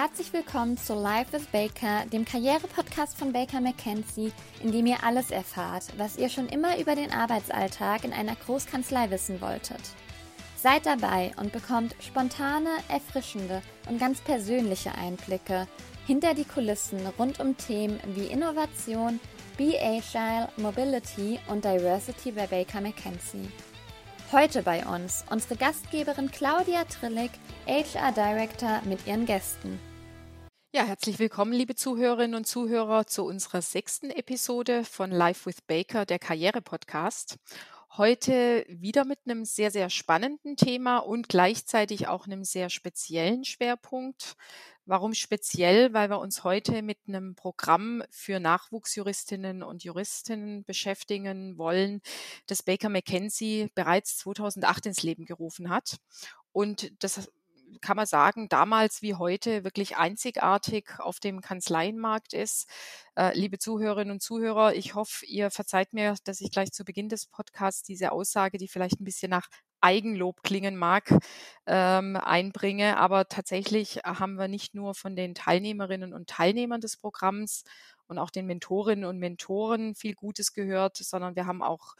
Herzlich willkommen zu Life with Baker, dem Karriere-Podcast von Baker McKenzie, in dem ihr alles erfahrt, was ihr schon immer über den Arbeitsalltag in einer Großkanzlei wissen wolltet. Seid dabei und bekommt spontane, erfrischende und ganz persönliche Einblicke hinter die Kulissen rund um Themen wie Innovation, Be Agile, Mobility und Diversity bei Baker McKenzie. Heute bei uns unsere Gastgeberin Claudia Trillig, HR Director mit ihren Gästen. Ja, herzlich willkommen, liebe Zuhörerinnen und Zuhörer, zu unserer sechsten Episode von Life with Baker, der Karriere-Podcast. Heute wieder mit einem sehr, sehr spannenden Thema und gleichzeitig auch einem sehr speziellen Schwerpunkt. Warum speziell? Weil wir uns heute mit einem Programm für Nachwuchsjuristinnen und Juristinnen beschäftigen wollen, das Baker McKenzie bereits 2008 ins Leben gerufen hat. Und das kann man sagen, damals wie heute wirklich einzigartig auf dem Kanzleienmarkt ist. Äh, liebe Zuhörerinnen und Zuhörer, ich hoffe, ihr verzeiht mir, dass ich gleich zu Beginn des Podcasts diese Aussage, die vielleicht ein bisschen nach Eigenlob klingen mag, ähm, einbringe. Aber tatsächlich haben wir nicht nur von den Teilnehmerinnen und Teilnehmern des Programms und auch den Mentorinnen und Mentoren viel Gutes gehört, sondern wir haben auch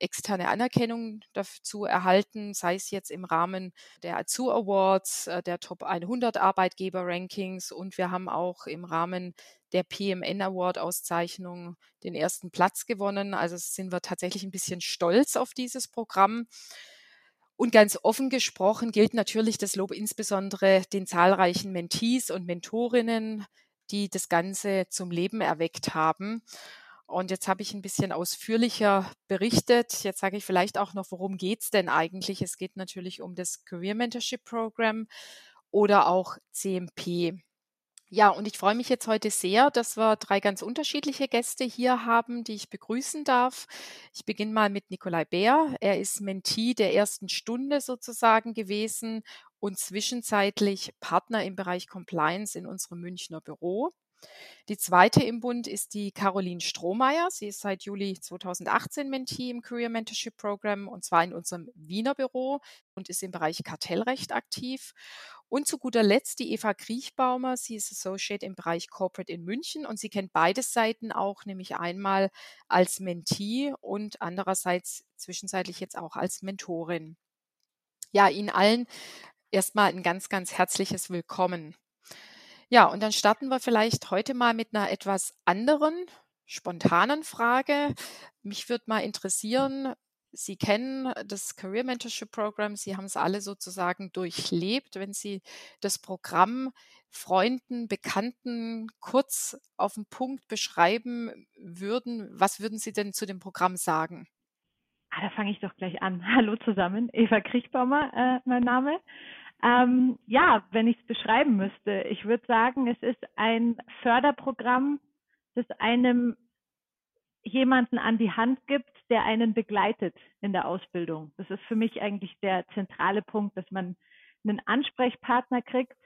externe Anerkennung dazu erhalten, sei es jetzt im Rahmen der Azu Awards, äh, der Top 100 Arbeitgeber Rankings und wir haben auch im Rahmen der PMN Award Auszeichnung den ersten Platz gewonnen. Also sind wir tatsächlich ein bisschen stolz auf dieses Programm. Und ganz offen gesprochen gilt natürlich das Lob insbesondere den zahlreichen Mentees und Mentorinnen, die das Ganze zum Leben erweckt haben. Und jetzt habe ich ein bisschen ausführlicher berichtet. Jetzt sage ich vielleicht auch noch, worum geht es denn eigentlich? Es geht natürlich um das Career Mentorship Program oder auch CMP. Ja, und ich freue mich jetzt heute sehr, dass wir drei ganz unterschiedliche Gäste hier haben, die ich begrüßen darf. Ich beginne mal mit Nikolai Bär. Er ist Mentee der ersten Stunde sozusagen gewesen und zwischenzeitlich Partner im Bereich Compliance in unserem Münchner Büro. Die zweite im Bund ist die Caroline Strohmeier. Sie ist seit Juli 2018 Mentee im Career Mentorship Program und zwar in unserem Wiener Büro und ist im Bereich Kartellrecht aktiv. Und zu guter Letzt die Eva Kriechbaumer. Sie ist Associate im Bereich Corporate in München und sie kennt beide Seiten auch, nämlich einmal als Mentee und andererseits zwischenzeitlich jetzt auch als Mentorin. Ja, Ihnen allen erstmal ein ganz, ganz herzliches Willkommen. Ja, und dann starten wir vielleicht heute mal mit einer etwas anderen, spontanen Frage. Mich würde mal interessieren, Sie kennen das Career Mentorship Program, Sie haben es alle sozusagen durchlebt. Wenn Sie das Programm Freunden, Bekannten kurz auf den Punkt beschreiben würden, was würden Sie denn zu dem Programm sagen? Ah, da fange ich doch gleich an. Hallo zusammen, Eva Kriechbaumer, äh, mein Name. Ähm, ja, wenn ich es beschreiben müsste, ich würde sagen, es ist ein Förderprogramm, das einem jemanden an die Hand gibt, der einen begleitet in der Ausbildung. Das ist für mich eigentlich der zentrale Punkt, dass man einen Ansprechpartner kriegt,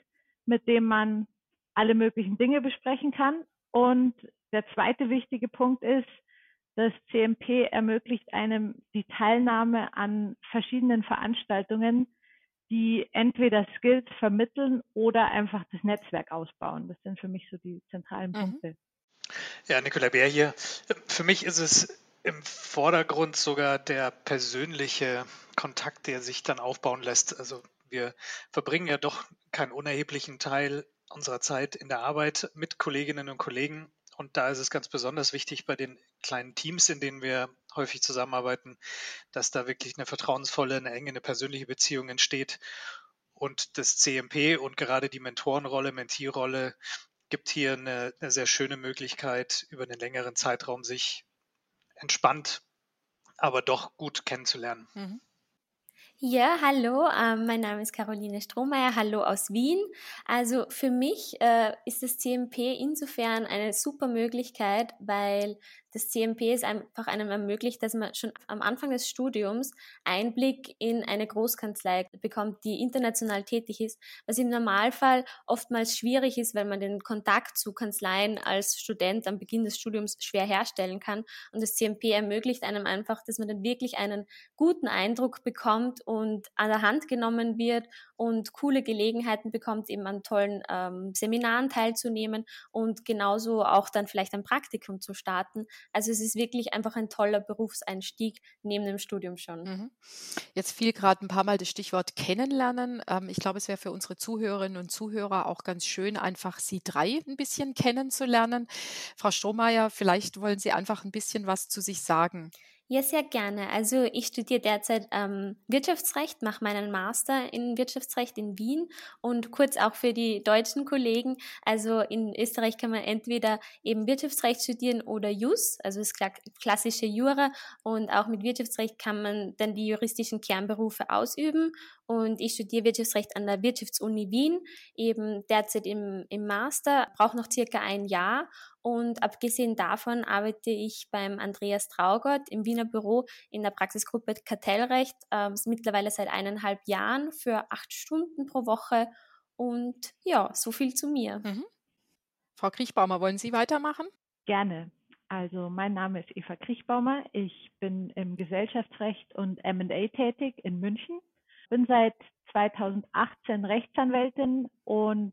mit dem man alle möglichen Dinge besprechen kann. Und der zweite wichtige Punkt ist, das CMP ermöglicht einem die Teilnahme an verschiedenen Veranstaltungen, die entweder Skills vermitteln oder einfach das Netzwerk ausbauen. Das sind für mich so die zentralen mhm. Punkte. Ja, Nicola Bär hier. Für mich ist es im Vordergrund sogar der persönliche Kontakt, der sich dann aufbauen lässt. Also wir verbringen ja doch keinen unerheblichen Teil unserer Zeit in der Arbeit mit Kolleginnen und Kollegen. Und da ist es ganz besonders wichtig bei den kleinen Teams, in denen wir häufig zusammenarbeiten, dass da wirklich eine vertrauensvolle, eine enge, eine persönliche Beziehung entsteht. Und das CMP und gerade die Mentorenrolle, Mentierrolle gibt hier eine, eine sehr schöne Möglichkeit, über einen längeren Zeitraum sich entspannt, aber doch gut kennenzulernen. Mhm. Ja, hallo, ähm, mein Name ist Caroline Strohmeier, hallo aus Wien. Also für mich äh, ist das CMP insofern eine super Möglichkeit, weil das CMP es einfach einem ermöglicht, dass man schon am Anfang des Studiums Einblick in eine Großkanzlei bekommt, die international tätig ist, was im Normalfall oftmals schwierig ist, weil man den Kontakt zu Kanzleien als Student am Beginn des Studiums schwer herstellen kann. Und das CMP ermöglicht einem einfach, dass man dann wirklich einen guten Eindruck bekommt und an der Hand genommen wird und coole Gelegenheiten bekommt, eben an tollen ähm, Seminaren teilzunehmen und genauso auch dann vielleicht ein Praktikum zu starten. Also es ist wirklich einfach ein toller Berufseinstieg neben dem Studium schon. Mhm. Jetzt fiel gerade ein paar Mal das Stichwort kennenlernen. Ähm, ich glaube, es wäre für unsere Zuhörerinnen und Zuhörer auch ganz schön, einfach Sie drei ein bisschen kennenzulernen. Frau Strohmeier, vielleicht wollen Sie einfach ein bisschen was zu sich sagen. Ja, sehr gerne. Also ich studiere derzeit ähm, Wirtschaftsrecht, mache meinen Master in Wirtschaftsrecht in Wien und kurz auch für die deutschen Kollegen. Also in Österreich kann man entweder eben Wirtschaftsrecht studieren oder Jus, also das klassische Jura. Und auch mit Wirtschaftsrecht kann man dann die juristischen Kernberufe ausüben und ich studiere Wirtschaftsrecht an der Wirtschaftsuni Wien, eben derzeit im, im Master, brauche noch circa ein Jahr und abgesehen davon arbeite ich beim Andreas Traugott im Wiener Büro in der Praxisgruppe Kartellrecht, äh, mittlerweile seit eineinhalb Jahren für acht Stunden pro Woche und ja, so viel zu mir. Mhm. Frau Kriechbaumer, wollen Sie weitermachen? Gerne. Also mein Name ist Eva Kriechbaumer. Ich bin im Gesellschaftsrecht und M&A tätig in München bin seit 2018 Rechtsanwältin und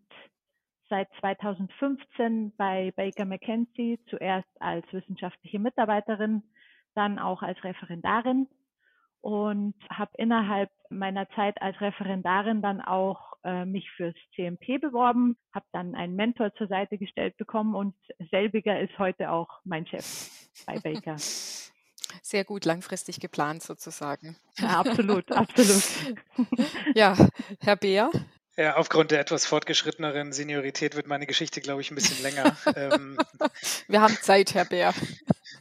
seit 2015 bei Baker McKenzie, zuerst als wissenschaftliche Mitarbeiterin, dann auch als Referendarin und habe innerhalb meiner Zeit als Referendarin dann auch äh, mich fürs CMP beworben, habe dann einen Mentor zur Seite gestellt bekommen und selbiger ist heute auch mein Chef bei Baker. Sehr gut langfristig geplant sozusagen. Ja, absolut, absolut. ja, Herr Beer. Ja, aufgrund der etwas fortgeschritteneren Seniorität wird meine Geschichte, glaube ich, ein bisschen länger. ähm, Wir haben Zeit, Herr Beer.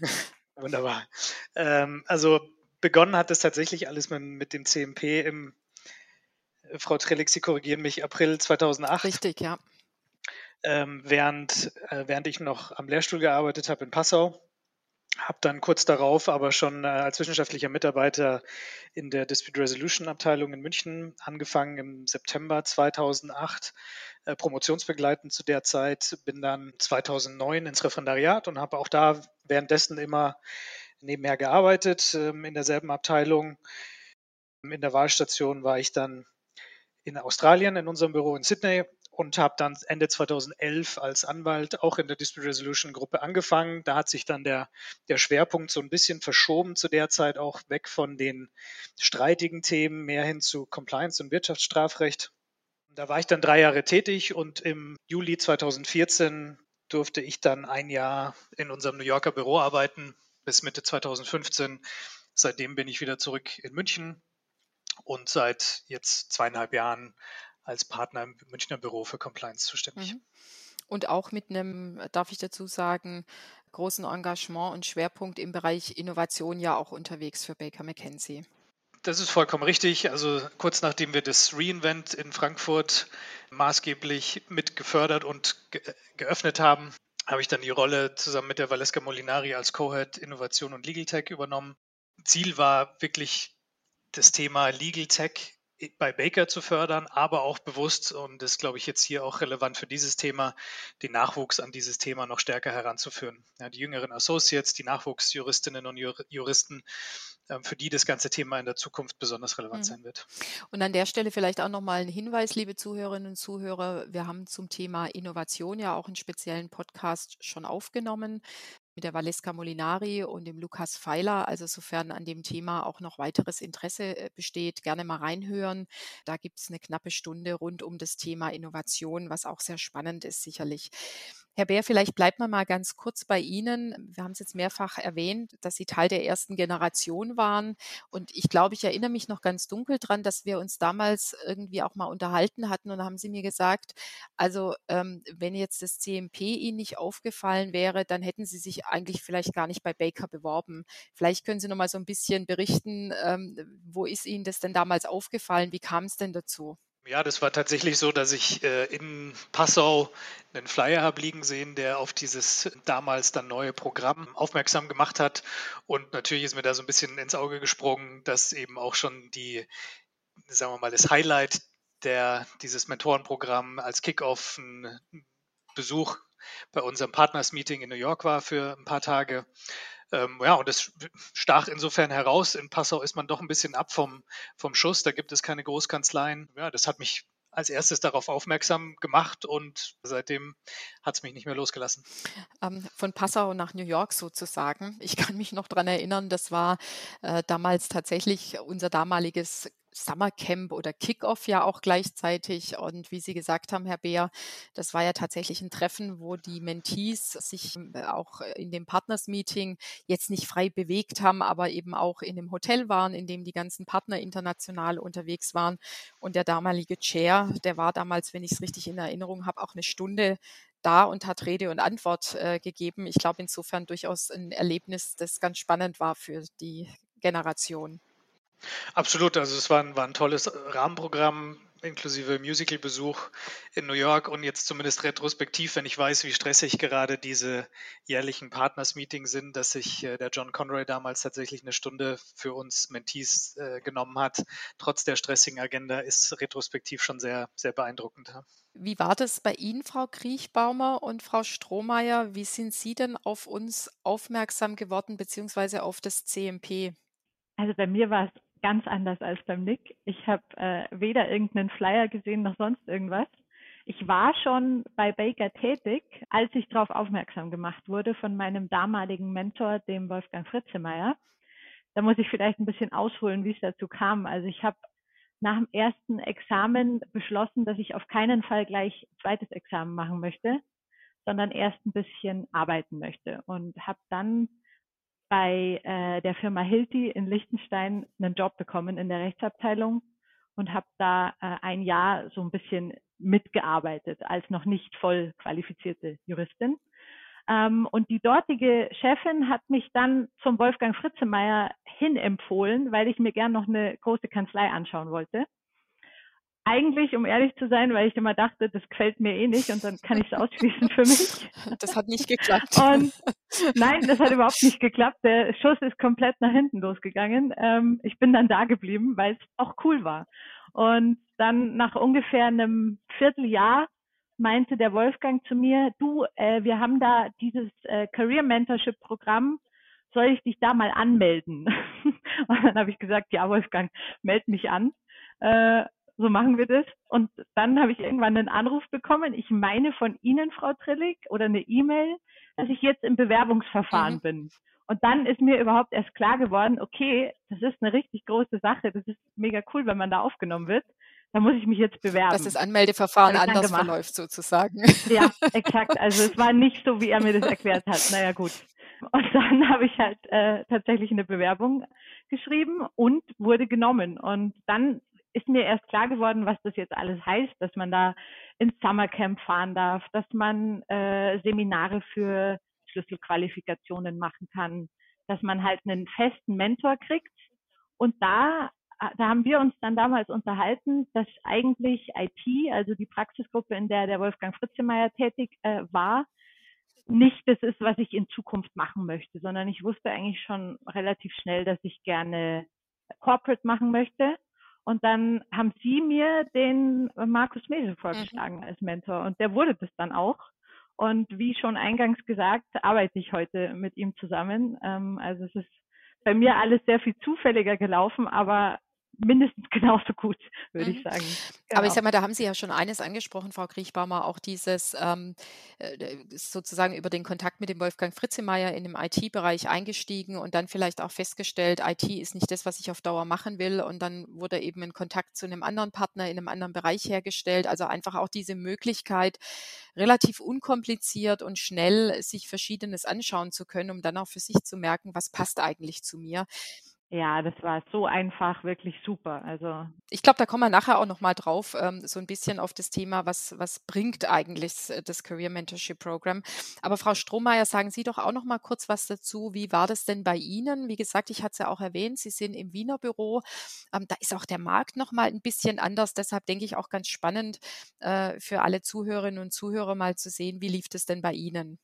Wunderbar. Ähm, also begonnen hat es tatsächlich alles mit, mit dem CMP im, Frau Trellig, Sie korrigieren mich, April 2008. Richtig, ja. Ähm, während, äh, während ich noch am Lehrstuhl gearbeitet habe in Passau habe dann kurz darauf aber schon äh, als wissenschaftlicher Mitarbeiter in der Dispute Resolution Abteilung in München angefangen im September 2008, äh, promotionsbegleitend zu der Zeit, bin dann 2009 ins Referendariat und habe auch da währenddessen immer nebenher gearbeitet ähm, in derselben Abteilung. In der Wahlstation war ich dann in Australien in unserem Büro in Sydney und habe dann Ende 2011 als Anwalt auch in der Dispute Resolution Gruppe angefangen. Da hat sich dann der, der Schwerpunkt so ein bisschen verschoben zu der Zeit auch weg von den streitigen Themen mehr hin zu Compliance und Wirtschaftsstrafrecht. Da war ich dann drei Jahre tätig und im Juli 2014 durfte ich dann ein Jahr in unserem New Yorker Büro arbeiten bis Mitte 2015. Seitdem bin ich wieder zurück in München und seit jetzt zweieinhalb Jahren als Partner im Münchner Büro für Compliance zuständig. Mhm. Und auch mit einem, darf ich dazu sagen, großen Engagement und Schwerpunkt im Bereich Innovation ja auch unterwegs für Baker McKenzie. Das ist vollkommen richtig. Also kurz nachdem wir das Reinvent in Frankfurt maßgeblich mit gefördert und ge geöffnet haben, habe ich dann die Rolle zusammen mit der Valeska Molinari als Co-Head Innovation und Legal Tech übernommen. Ziel war wirklich das Thema Legal Tech bei Baker zu fördern, aber auch bewusst, und das glaube ich jetzt hier auch relevant für dieses Thema, den Nachwuchs an dieses Thema noch stärker heranzuführen. Ja, die jüngeren Associates, die Nachwuchsjuristinnen und Juristen, ähm, für die das ganze Thema in der Zukunft besonders relevant mhm. sein wird. Und an der Stelle vielleicht auch nochmal ein Hinweis, liebe Zuhörerinnen und Zuhörer. Wir haben zum Thema Innovation ja auch einen speziellen Podcast schon aufgenommen mit der Valeska Molinari und dem Lukas Pfeiler. Also sofern an dem Thema auch noch weiteres Interesse äh, besteht, gerne mal reinhören. Da gibt es eine knappe Stunde rund um das Thema Innovation, was auch sehr spannend ist sicherlich. Herr Bär, vielleicht bleibt man mal ganz kurz bei Ihnen. Wir haben es jetzt mehrfach erwähnt, dass Sie Teil der ersten Generation waren. Und ich glaube, ich erinnere mich noch ganz dunkel dran, dass wir uns damals irgendwie auch mal unterhalten hatten. Und haben Sie mir gesagt, also ähm, wenn jetzt das CMP Ihnen nicht aufgefallen wäre, dann hätten Sie sich eigentlich vielleicht gar nicht bei Baker beworben. Vielleicht können Sie noch mal so ein bisschen berichten, ähm, wo ist Ihnen das denn damals aufgefallen? Wie kam es denn dazu? Ja, das war tatsächlich so, dass ich äh, in Passau einen Flyer habe liegen sehen, der auf dieses damals dann neue Programm aufmerksam gemacht hat. Und natürlich ist mir da so ein bisschen ins Auge gesprungen, dass eben auch schon die, sagen wir mal, das Highlight der, dieses Mentorenprogramm als Kickoff ein Besuch bei unserem Partners-Meeting in New York war für ein paar Tage. Ähm, ja, und es stach insofern heraus. In Passau ist man doch ein bisschen ab vom, vom Schuss. Da gibt es keine Großkanzleien. Ja, das hat mich als erstes darauf aufmerksam gemacht und seitdem hat es mich nicht mehr losgelassen. Ähm, von Passau nach New York sozusagen. Ich kann mich noch daran erinnern, das war äh, damals tatsächlich unser damaliges Summercamp oder Kickoff ja auch gleichzeitig. Und wie Sie gesagt haben, Herr Beer, das war ja tatsächlich ein Treffen, wo die Mentees sich äh, auch in dem Partners-Meeting jetzt nicht frei bewegt haben, aber eben auch in dem Hotel waren, in dem die ganzen Partner international unterwegs waren. Und der damalige Chair, der war damals, wenn ich es richtig in Erinnerung habe, auch eine Stunde da und hat Rede und Antwort äh, gegeben. Ich glaube insofern durchaus ein Erlebnis, das ganz spannend war für die Generation. Absolut, also es war ein, war ein tolles Rahmenprogramm inklusive Musicalbesuch in New York und jetzt zumindest retrospektiv, wenn ich weiß, wie stressig gerade diese jährlichen Partners-Meetings sind, dass sich äh, der John Conroy damals tatsächlich eine Stunde für uns Mentees äh, genommen hat, trotz der stressigen Agenda, ist retrospektiv schon sehr, sehr beeindruckend. Wie war das bei Ihnen, Frau Kriechbaumer und Frau Strohmeier? Wie sind Sie denn auf uns aufmerksam geworden, beziehungsweise auf das CMP? Also bei mir war es ganz anders als beim Nick. Ich habe äh, weder irgendeinen Flyer gesehen noch sonst irgendwas. Ich war schon bei Baker tätig, als ich darauf aufmerksam gemacht wurde von meinem damaligen Mentor, dem Wolfgang Fritzemeyer. Da muss ich vielleicht ein bisschen ausholen, wie es dazu kam. Also ich habe nach dem ersten Examen beschlossen, dass ich auf keinen Fall gleich zweites Examen machen möchte, sondern erst ein bisschen arbeiten möchte und habe dann bei äh, der Firma Hilti in Liechtenstein einen Job bekommen in der Rechtsabteilung und habe da äh, ein Jahr so ein bisschen mitgearbeitet als noch nicht voll qualifizierte Juristin. Ähm, und die dortige Chefin hat mich dann zum Wolfgang Fritzemeyer hin empfohlen, weil ich mir gern noch eine große Kanzlei anschauen wollte eigentlich, um ehrlich zu sein, weil ich immer dachte, das gefällt mir eh nicht und dann kann ich es ausschließen für mich. Das hat nicht geklappt. Und nein, das hat überhaupt nicht geklappt. Der Schuss ist komplett nach hinten losgegangen. Ähm, ich bin dann da geblieben, weil es auch cool war. Und dann nach ungefähr einem Vierteljahr meinte der Wolfgang zu mir, du, äh, wir haben da dieses äh, Career Mentorship Programm, soll ich dich da mal anmelden? und dann habe ich gesagt, ja, Wolfgang, meld mich an. Äh, so machen wir das. Und dann habe ich irgendwann einen Anruf bekommen, ich meine von Ihnen, Frau Trillig, oder eine E-Mail, dass ich jetzt im Bewerbungsverfahren mhm. bin. Und dann ist mir überhaupt erst klar geworden, okay, das ist eine richtig große Sache, das ist mega cool, wenn man da aufgenommen wird. Da muss ich mich jetzt bewerben. Dass das Anmeldeverfahren anders verläuft sozusagen. Ja, exakt. Also es war nicht so, wie er mir das erklärt hat. Naja, gut. Und dann habe ich halt äh, tatsächlich eine Bewerbung geschrieben und wurde genommen. Und dann ist mir erst klar geworden, was das jetzt alles heißt, dass man da ins Summercamp fahren darf, dass man äh, Seminare für Schlüsselqualifikationen machen kann, dass man halt einen festen Mentor kriegt. Und da, da haben wir uns dann damals unterhalten, dass eigentlich IT, also die Praxisgruppe, in der der Wolfgang Fritzemeyer tätig äh, war, nicht das ist, was ich in Zukunft machen möchte, sondern ich wusste eigentlich schon relativ schnell, dass ich gerne Corporate machen möchte und dann haben sie mir den Markus Mesel vorgeschlagen mhm. als Mentor und der wurde das dann auch. Und wie schon eingangs gesagt, arbeite ich heute mit ihm zusammen. Ähm, also es ist bei mir alles sehr viel zufälliger gelaufen, aber mindestens genauso gut, würde ich mhm. sagen. Genau. Aber ich genau. sag mal, da haben Sie ja schon eines angesprochen, Frau Kriechbaumer, auch dieses ähm, äh, sozusagen über den Kontakt mit dem Wolfgang Fritzemeyer in dem IT-Bereich eingestiegen und dann vielleicht auch festgestellt, IT ist nicht das, was ich auf Dauer machen will. Und dann wurde eben ein Kontakt zu einem anderen Partner in einem anderen Bereich hergestellt. Also einfach auch diese Möglichkeit, relativ unkompliziert und schnell sich Verschiedenes anschauen zu können, um dann auch für sich zu merken, was passt eigentlich zu mir. Ja, das war so einfach, wirklich super. Also ich glaube, da kommen wir nachher auch noch mal drauf, ähm, so ein bisschen auf das Thema, was, was bringt eigentlich das Career Mentorship Program. Aber Frau Strohmeier, sagen Sie doch auch noch mal kurz was dazu. Wie war das denn bei Ihnen? Wie gesagt, ich hatte es ja auch erwähnt, Sie sind im Wiener Büro. Ähm, da ist auch der Markt noch mal ein bisschen anders. Deshalb denke ich auch ganz spannend äh, für alle Zuhörerinnen und Zuhörer mal zu sehen, wie lief das denn bei Ihnen?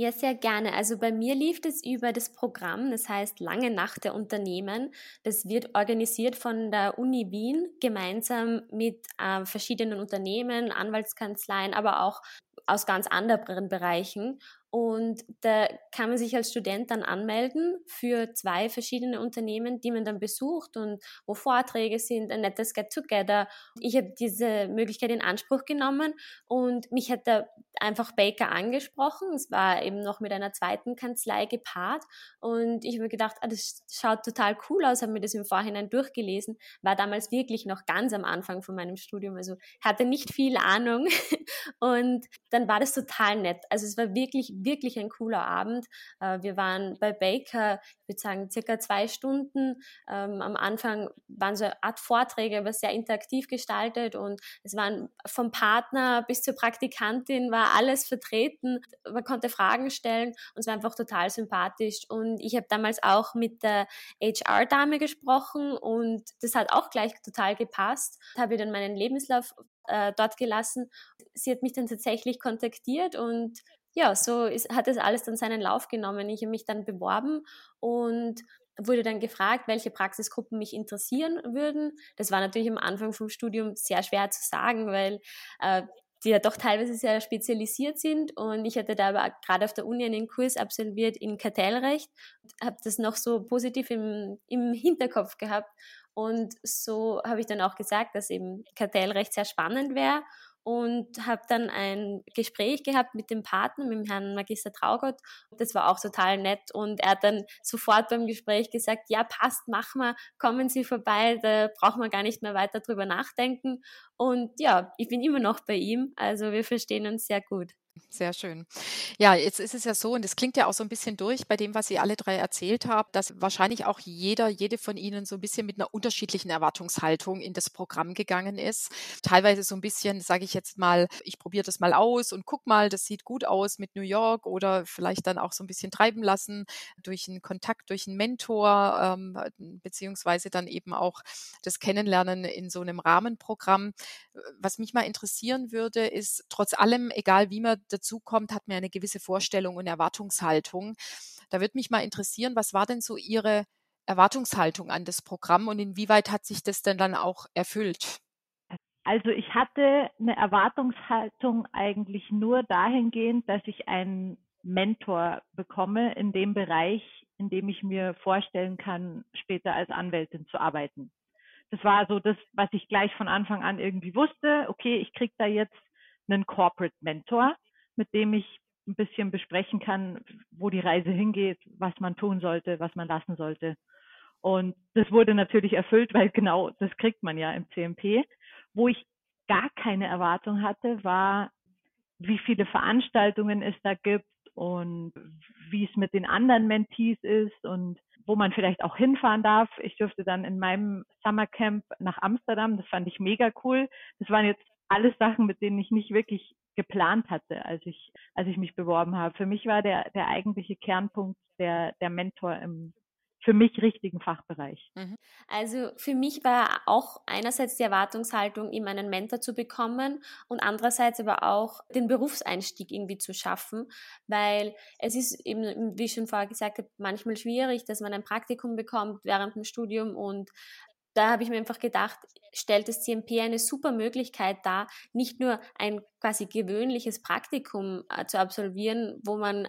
Ja, sehr gerne. Also bei mir lief es über das Programm, das heißt Lange Nacht der Unternehmen. Das wird organisiert von der Uni Wien gemeinsam mit äh, verschiedenen Unternehmen, Anwaltskanzleien, aber auch aus ganz anderen Bereichen. Und da kann man sich als Student dann anmelden für zwei verschiedene Unternehmen, die man dann besucht und wo Vorträge sind, ein nettes Get-Together. Ich habe diese Möglichkeit in Anspruch genommen und mich hat da einfach Baker angesprochen. Es war eben noch mit einer zweiten Kanzlei gepaart und ich habe mir gedacht, ah, das schaut total cool aus, habe mir das im Vorhinein durchgelesen, war damals wirklich noch ganz am Anfang von meinem Studium, also hatte nicht viel Ahnung und dann war das total nett. Also es war wirklich wirklich ein cooler Abend. Äh, wir waren bei Baker, ich würde sagen, circa zwei Stunden. Ähm, am Anfang waren so eine Art Vorträge, aber sehr interaktiv gestaltet und es waren vom Partner bis zur Praktikantin war alles vertreten. Man konnte Fragen stellen und es war einfach total sympathisch. Und ich habe damals auch mit der HR-Dame gesprochen und das hat auch gleich total gepasst. Habe dann meinen Lebenslauf äh, dort gelassen. Sie hat mich dann tatsächlich kontaktiert und ja, so ist, hat das alles dann seinen Lauf genommen. Ich habe mich dann beworben und wurde dann gefragt, welche Praxisgruppen mich interessieren würden. Das war natürlich am Anfang vom Studium sehr schwer zu sagen, weil äh, die ja doch teilweise sehr spezialisiert sind. Und ich hatte da aber gerade auf der Uni einen Kurs absolviert in Kartellrecht, habe das noch so positiv im, im Hinterkopf gehabt. Und so habe ich dann auch gesagt, dass eben Kartellrecht sehr spannend wäre und habe dann ein Gespräch gehabt mit dem Partner, mit dem Herrn Magister Traugott. Das war auch total nett und er hat dann sofort beim Gespräch gesagt, ja passt, mach mal, kommen Sie vorbei, da braucht man gar nicht mehr weiter drüber nachdenken. Und ja, ich bin immer noch bei ihm, also wir verstehen uns sehr gut. Sehr schön. Ja, jetzt ist es ja so, und es klingt ja auch so ein bisschen durch bei dem, was Sie alle drei erzählt haben, dass wahrscheinlich auch jeder, jede von Ihnen so ein bisschen mit einer unterschiedlichen Erwartungshaltung in das Programm gegangen ist. Teilweise so ein bisschen, sage ich jetzt mal, ich probiere das mal aus und guck mal, das sieht gut aus mit New York oder vielleicht dann auch so ein bisschen treiben lassen durch einen Kontakt, durch einen Mentor, ähm, beziehungsweise dann eben auch das Kennenlernen in so einem Rahmenprogramm. Was mich mal interessieren würde, ist trotz allem, egal wie man dazu kommt, hat man eine gewisse Vorstellung und Erwartungshaltung. Da würde mich mal interessieren, was war denn so Ihre Erwartungshaltung an das Programm und inwieweit hat sich das denn dann auch erfüllt? Also ich hatte eine Erwartungshaltung eigentlich nur dahingehend, dass ich einen Mentor bekomme in dem Bereich, in dem ich mir vorstellen kann, später als Anwältin zu arbeiten. Das war so das, was ich gleich von Anfang an irgendwie wusste. Okay, ich kriege da jetzt einen Corporate Mentor mit dem ich ein bisschen besprechen kann, wo die Reise hingeht, was man tun sollte, was man lassen sollte. Und das wurde natürlich erfüllt, weil genau das kriegt man ja im CMP. Wo ich gar keine Erwartung hatte, war, wie viele Veranstaltungen es da gibt und wie es mit den anderen Mentees ist und wo man vielleicht auch hinfahren darf. Ich durfte dann in meinem Summercamp nach Amsterdam, das fand ich mega cool. Das waren jetzt alles Sachen, mit denen ich nicht wirklich geplant hatte, als ich, als ich mich beworben habe. Für mich war der, der eigentliche Kernpunkt der, der Mentor im für mich richtigen Fachbereich. Mhm. Also für mich war auch einerseits die Erwartungshaltung, eben einen Mentor zu bekommen und andererseits aber auch den Berufseinstieg irgendwie zu schaffen, weil es ist eben, wie ich schon vorher gesagt habe, manchmal schwierig, dass man ein Praktikum bekommt während dem Studium und da habe ich mir einfach gedacht, stellt das CMP eine super Möglichkeit dar, nicht nur ein quasi gewöhnliches Praktikum äh, zu absolvieren, wo man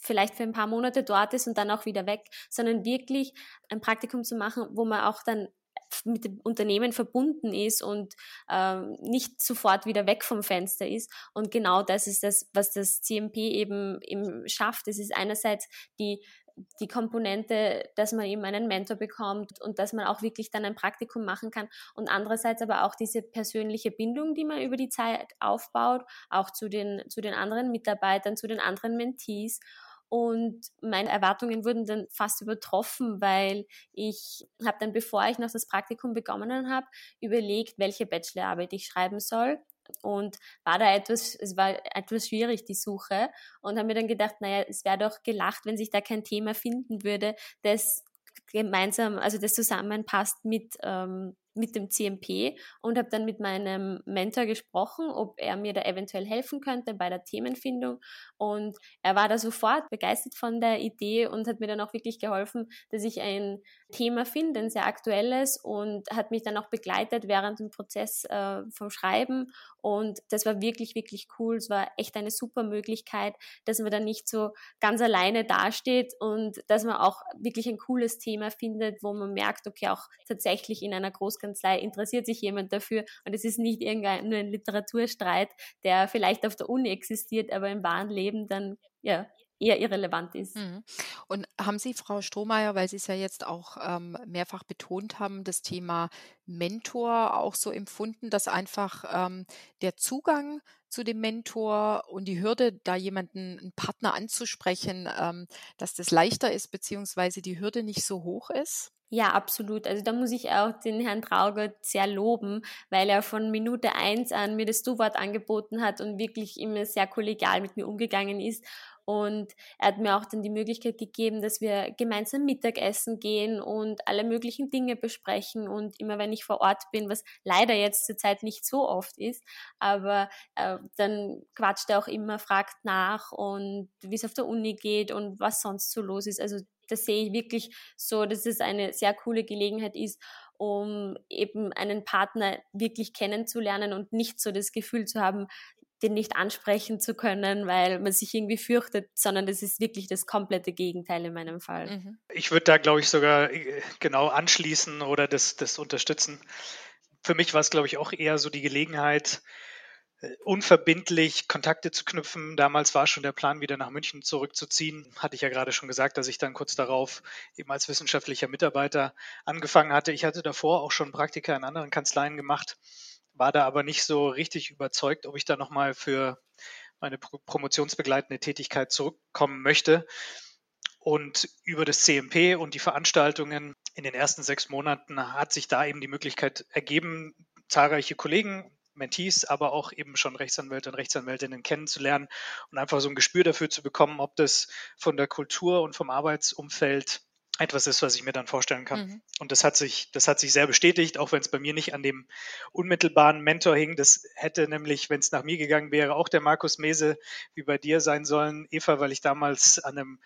vielleicht für ein paar Monate dort ist und dann auch wieder weg, sondern wirklich ein Praktikum zu machen, wo man auch dann mit dem Unternehmen verbunden ist und ähm, nicht sofort wieder weg vom Fenster ist. Und genau das ist das, was das CMP eben, eben schafft. Es ist einerseits die die Komponente, dass man eben einen Mentor bekommt und dass man auch wirklich dann ein Praktikum machen kann und andererseits aber auch diese persönliche Bindung, die man über die Zeit aufbaut, auch zu den, zu den anderen Mitarbeitern, zu den anderen Mentees. Und meine Erwartungen wurden dann fast übertroffen, weil ich habe dann, bevor ich noch das Praktikum begonnen habe, überlegt, welche Bachelorarbeit ich schreiben soll und war da etwas, es war etwas schwierig, die Suche und habe mir dann gedacht, naja, es wäre doch gelacht, wenn sich da kein Thema finden würde, das gemeinsam, also das zusammenpasst mit, ähm, mit dem CMP und habe dann mit meinem Mentor gesprochen, ob er mir da eventuell helfen könnte bei der Themenfindung. Und er war da sofort begeistert von der Idee und hat mir dann auch wirklich geholfen, dass ich ein Thema finde, ein sehr aktuelles und hat mich dann auch begleitet während dem Prozess äh, vom Schreiben. Und das war wirklich, wirklich cool. Es war echt eine super Möglichkeit, dass man dann nicht so ganz alleine dasteht und dass man auch wirklich ein cooles Thema findet, wo man merkt, okay, auch tatsächlich in einer Großkanzlei interessiert sich jemand dafür und es ist nicht irgendein nur ein Literaturstreit, der vielleicht auf der Uni existiert, aber im wahren Leben dann ja eher irrelevant ist. Mhm. Und haben Sie, Frau Strohmeier, weil Sie es ja jetzt auch ähm, mehrfach betont haben, das Thema Mentor auch so empfunden, dass einfach ähm, der Zugang zu dem Mentor und die Hürde, da jemanden, einen Partner anzusprechen, ähm, dass das leichter ist, beziehungsweise die Hürde nicht so hoch ist? Ja, absolut. Also da muss ich auch den Herrn Traugott sehr loben, weil er von Minute eins an mir das Du-Wort angeboten hat und wirklich immer sehr kollegial mit mir umgegangen ist. Und er hat mir auch dann die Möglichkeit gegeben, dass wir gemeinsam Mittagessen gehen und alle möglichen Dinge besprechen. Und immer wenn ich vor Ort bin, was leider jetzt zurzeit nicht so oft ist, aber äh, dann quatscht er auch immer, fragt nach und wie es auf der Uni geht und was sonst so los ist. Also das sehe ich wirklich so, dass es eine sehr coole Gelegenheit ist, um eben einen Partner wirklich kennenzulernen und nicht so das Gefühl zu haben, den nicht ansprechen zu können, weil man sich irgendwie fürchtet, sondern das ist wirklich das komplette Gegenteil in meinem Fall. Mhm. Ich würde da, glaube ich, sogar äh, genau anschließen oder das, das unterstützen. Für mich war es, glaube ich, auch eher so die Gelegenheit, unverbindlich Kontakte zu knüpfen. Damals war schon der Plan, wieder nach München zurückzuziehen. Hatte ich ja gerade schon gesagt, dass ich dann kurz darauf eben als wissenschaftlicher Mitarbeiter angefangen hatte. Ich hatte davor auch schon Praktika in anderen Kanzleien gemacht war da aber nicht so richtig überzeugt, ob ich da nochmal für meine promotionsbegleitende Tätigkeit zurückkommen möchte. Und über das CMP und die Veranstaltungen in den ersten sechs Monaten hat sich da eben die Möglichkeit ergeben, zahlreiche Kollegen, Mentees, aber auch eben schon Rechtsanwälte und Rechtsanwältinnen kennenzulernen und einfach so ein Gespür dafür zu bekommen, ob das von der Kultur und vom Arbeitsumfeld etwas ist, was ich mir dann vorstellen kann. Mhm. Und das hat sich, das hat sich sehr bestätigt, auch wenn es bei mir nicht an dem unmittelbaren Mentor hing. Das hätte nämlich, wenn es nach mir gegangen wäre, auch der Markus Mese wie bei dir sein sollen, Eva, weil ich damals an einem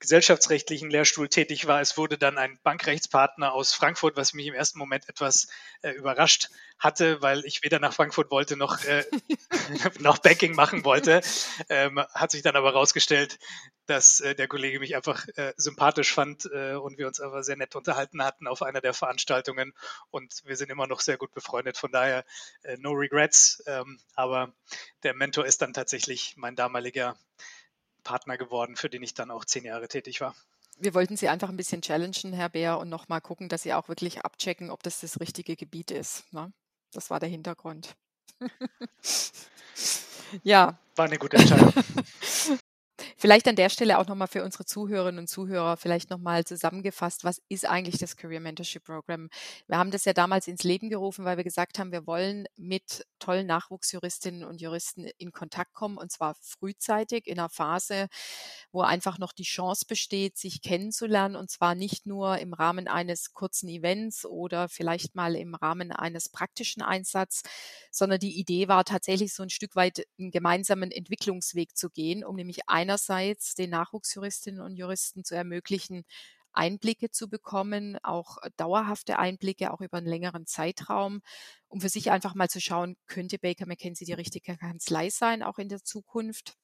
gesellschaftsrechtlichen Lehrstuhl tätig war. Es wurde dann ein Bankrechtspartner aus Frankfurt, was mich im ersten Moment etwas äh, überrascht hatte, weil ich weder nach Frankfurt wollte noch, äh, noch Banking machen wollte. Ähm, hat sich dann aber herausgestellt, dass äh, der Kollege mich einfach äh, sympathisch fand äh, und wir uns aber sehr nett unterhalten hatten auf einer der Veranstaltungen und wir sind immer noch sehr gut befreundet. Von daher äh, no regrets. Ähm, aber der Mentor ist dann tatsächlich mein damaliger Partner geworden, für den ich dann auch zehn Jahre tätig war. Wir wollten Sie einfach ein bisschen challengen, Herr Bär, und nochmal gucken, dass Sie auch wirklich abchecken, ob das das richtige Gebiet ist. Ne? Das war der Hintergrund. ja. War eine gute Entscheidung. Vielleicht an der Stelle auch nochmal für unsere Zuhörerinnen und Zuhörer vielleicht nochmal zusammengefasst, was ist eigentlich das Career Mentorship Program? Wir haben das ja damals ins Leben gerufen, weil wir gesagt haben, wir wollen mit tollen Nachwuchsjuristinnen und Juristen in Kontakt kommen und zwar frühzeitig in einer Phase, wo einfach noch die Chance besteht, sich kennenzulernen und zwar nicht nur im Rahmen eines kurzen Events oder vielleicht mal im Rahmen eines praktischen Einsatzes, sondern die Idee war tatsächlich so ein Stück weit einen gemeinsamen Entwicklungsweg zu gehen, um nämlich einerseits einerseits den Nachwuchsjuristinnen und Juristen zu ermöglichen, Einblicke zu bekommen, auch äh, dauerhafte Einblicke, auch über einen längeren Zeitraum, um für sich einfach mal zu schauen, könnte Baker McKenzie die richtige Kanzlei sein, auch in der Zukunft.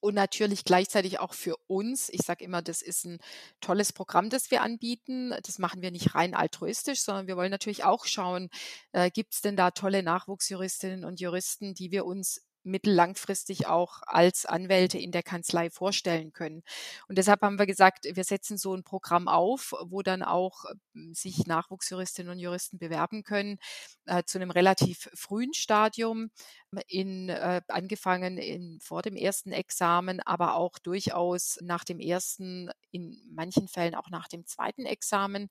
Und natürlich gleichzeitig auch für uns. Ich sage immer, das ist ein tolles Programm, das wir anbieten. Das machen wir nicht rein altruistisch, sondern wir wollen natürlich auch schauen, äh, gibt es denn da tolle Nachwuchsjuristinnen und Juristen, die wir uns mittellangfristig auch als Anwälte in der Kanzlei vorstellen können. Und deshalb haben wir gesagt, wir setzen so ein Programm auf, wo dann auch hm, sich Nachwuchsjuristinnen und Juristen bewerben können, äh, zu einem relativ frühen Stadium, in, äh, angefangen in, vor dem ersten Examen, aber auch durchaus nach dem ersten, in manchen Fällen auch nach dem zweiten Examen.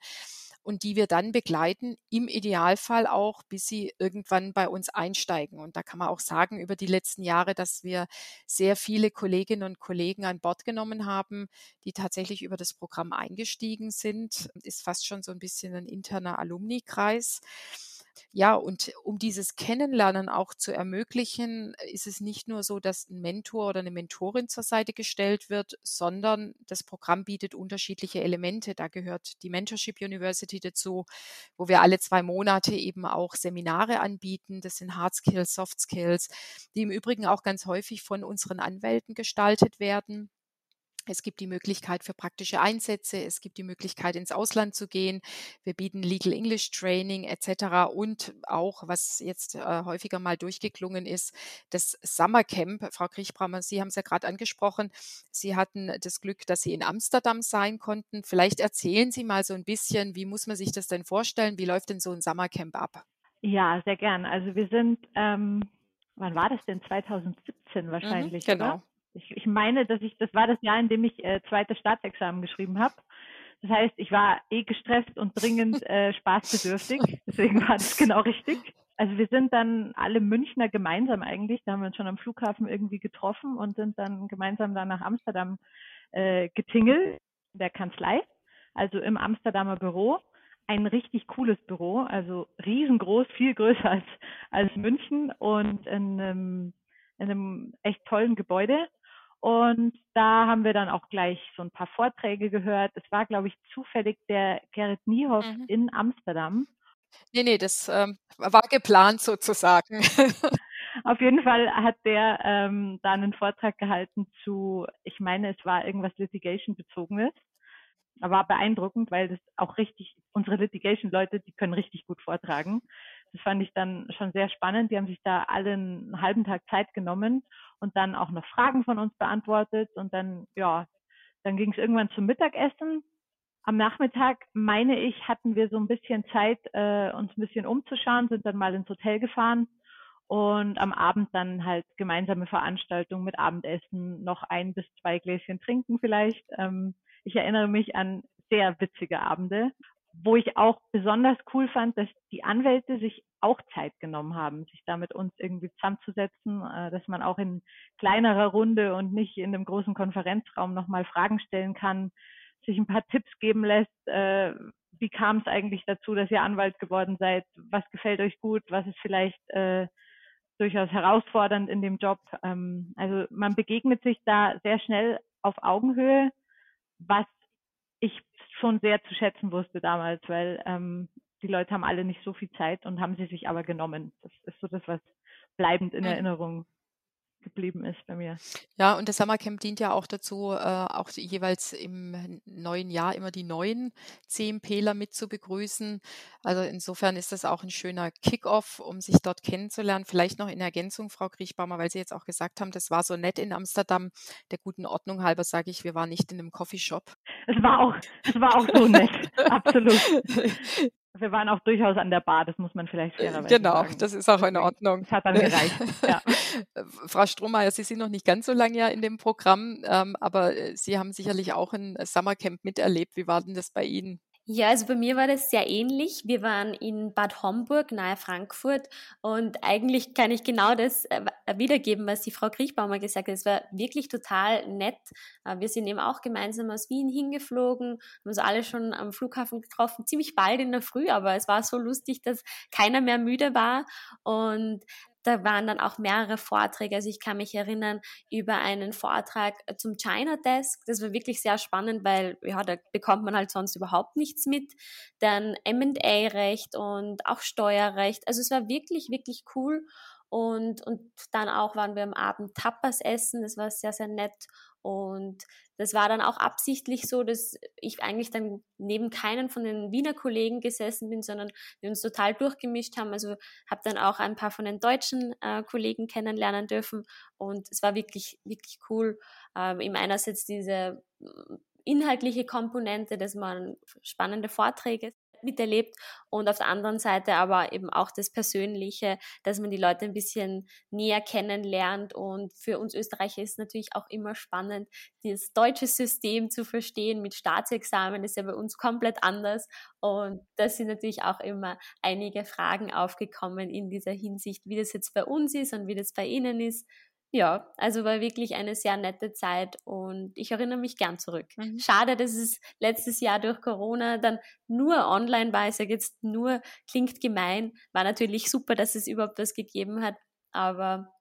Und die wir dann begleiten, im Idealfall auch, bis sie irgendwann bei uns einsteigen. Und da kann man auch sagen, über die letzten Jahre, dass wir sehr viele Kolleginnen und Kollegen an Bord genommen haben, die tatsächlich über das Programm eingestiegen sind. Ist fast schon so ein bisschen ein interner Alumni-Kreis. Ja, und um dieses Kennenlernen auch zu ermöglichen, ist es nicht nur so, dass ein Mentor oder eine Mentorin zur Seite gestellt wird, sondern das Programm bietet unterschiedliche Elemente. Da gehört die Mentorship University dazu, wo wir alle zwei Monate eben auch Seminare anbieten. Das sind Hard Skills, Soft Skills, die im Übrigen auch ganz häufig von unseren Anwälten gestaltet werden. Es gibt die Möglichkeit für praktische Einsätze, es gibt die Möglichkeit ins Ausland zu gehen. Wir bieten Legal English Training etc. und auch, was jetzt äh, häufiger mal durchgeklungen ist, das Summer Camp. Frau Kriechbrammer, Sie haben es ja gerade angesprochen. Sie hatten das Glück, dass Sie in Amsterdam sein konnten. Vielleicht erzählen Sie mal so ein bisschen, wie muss man sich das denn vorstellen? Wie läuft denn so ein Summer Camp ab? Ja, sehr gern. Also wir sind, ähm, wann war das denn? 2017 mhm, wahrscheinlich, mhm, genau. Oder? Ich, ich meine, dass ich, das war das Jahr, in dem ich äh, zweites Staatsexamen geschrieben habe. Das heißt, ich war eh gestresst und dringend äh, spaßbedürftig. Deswegen war das genau richtig. Also wir sind dann alle Münchner gemeinsam eigentlich, da haben wir uns schon am Flughafen irgendwie getroffen und sind dann gemeinsam dann nach Amsterdam äh, getingelt, der Kanzlei, also im Amsterdamer Büro. Ein richtig cooles Büro, also riesengroß, viel größer als, als München und in einem, in einem echt tollen Gebäude. Und da haben wir dann auch gleich so ein paar Vorträge gehört. Es war, glaube ich, zufällig der Gerrit Niehoff mhm. in Amsterdam. Nee, nee, das ähm, war geplant sozusagen. Auf jeden Fall hat der ähm, da einen Vortrag gehalten zu, ich meine, es war irgendwas Litigation-bezogenes. War beeindruckend, weil das auch richtig, unsere Litigation-Leute, die können richtig gut vortragen. Das fand ich dann schon sehr spannend. Die haben sich da alle einen halben Tag Zeit genommen und dann auch noch Fragen von uns beantwortet und dann, ja, dann ging es irgendwann zum Mittagessen. Am Nachmittag, meine ich, hatten wir so ein bisschen Zeit, äh, uns ein bisschen umzuschauen, sind dann mal ins Hotel gefahren und am Abend dann halt gemeinsame Veranstaltungen mit Abendessen, noch ein bis zwei Gläschen trinken vielleicht. Ähm, ich erinnere mich an sehr witzige Abende wo ich auch besonders cool fand, dass die Anwälte sich auch Zeit genommen haben, sich da mit uns irgendwie zusammenzusetzen, äh, dass man auch in kleinerer Runde und nicht in einem großen Konferenzraum nochmal Fragen stellen kann, sich ein paar Tipps geben lässt, äh, wie kam es eigentlich dazu, dass ihr Anwalt geworden seid, was gefällt euch gut, was ist vielleicht äh, durchaus herausfordernd in dem Job. Ähm, also man begegnet sich da sehr schnell auf Augenhöhe, was ich schon sehr zu schätzen wusste damals, weil ähm, die Leute haben alle nicht so viel Zeit und haben sie sich aber genommen. Das ist so das, was bleibend in mhm. Erinnerung geblieben ist bei mir. Ja, und das Summercamp dient ja auch dazu, äh, auch jeweils im neuen Jahr immer die neuen CMPler mit zu begrüßen. Also insofern ist das auch ein schöner Kick-off, um sich dort kennenzulernen. Vielleicht noch in Ergänzung, Frau Kriechbaumer, weil Sie jetzt auch gesagt haben, das war so nett in Amsterdam. Der guten Ordnung halber sage ich, wir waren nicht in einem Coffeeshop. Es war auch, es war auch so nett, absolut. Wir waren auch durchaus an der Bar, das muss man vielleicht äh, fairerweise genau, sagen. Genau, das ist auch in Ordnung. Das hat dann gereicht, ja. Frau Strohmeier, Sie sind noch nicht ganz so lange ja in dem Programm, ähm, aber äh, Sie haben sicherlich auch ein Summercamp miterlebt. Wie war denn das bei Ihnen? Ja, also bei mir war das sehr ähnlich. Wir waren in Bad Homburg, nahe Frankfurt und eigentlich kann ich genau das äh, wiedergeben, was die Frau Kriechbaumer gesagt hat. Es war wirklich total nett. Äh, wir sind eben auch gemeinsam aus Wien hingeflogen, haben uns alle schon am Flughafen getroffen, ziemlich bald in der Früh, aber es war so lustig, dass keiner mehr müde war und da waren dann auch mehrere Vorträge. Also ich kann mich erinnern über einen Vortrag zum China Desk. Das war wirklich sehr spannend, weil ja, da bekommt man halt sonst überhaupt nichts mit. Dann M&A-Recht und auch Steuerrecht. Also es war wirklich, wirklich cool. Und, und dann auch waren wir am Abend Tapas essen, das war sehr, sehr nett. Und das war dann auch absichtlich so, dass ich eigentlich dann neben keinen von den Wiener Kollegen gesessen bin, sondern wir uns total durchgemischt haben. Also habe dann auch ein paar von den deutschen äh, Kollegen kennenlernen dürfen. Und es war wirklich, wirklich cool. Ähm, Im einerseits diese inhaltliche Komponente, dass man spannende Vorträge miterlebt. Und auf der anderen Seite aber eben auch das Persönliche, dass man die Leute ein bisschen näher kennenlernt. Und für uns Österreicher ist natürlich auch immer spannend, das deutsche System zu verstehen. Mit Staatsexamen ist ja bei uns komplett anders. Und da sind natürlich auch immer einige Fragen aufgekommen in dieser Hinsicht, wie das jetzt bei uns ist und wie das bei Ihnen ist. Ja, also war wirklich eine sehr nette Zeit und ich erinnere mich gern zurück. Mhm. Schade, dass es letztes Jahr durch Corona dann nur online war. Ich sage jetzt nur, klingt gemein. War natürlich super, dass es überhaupt was gegeben hat, aber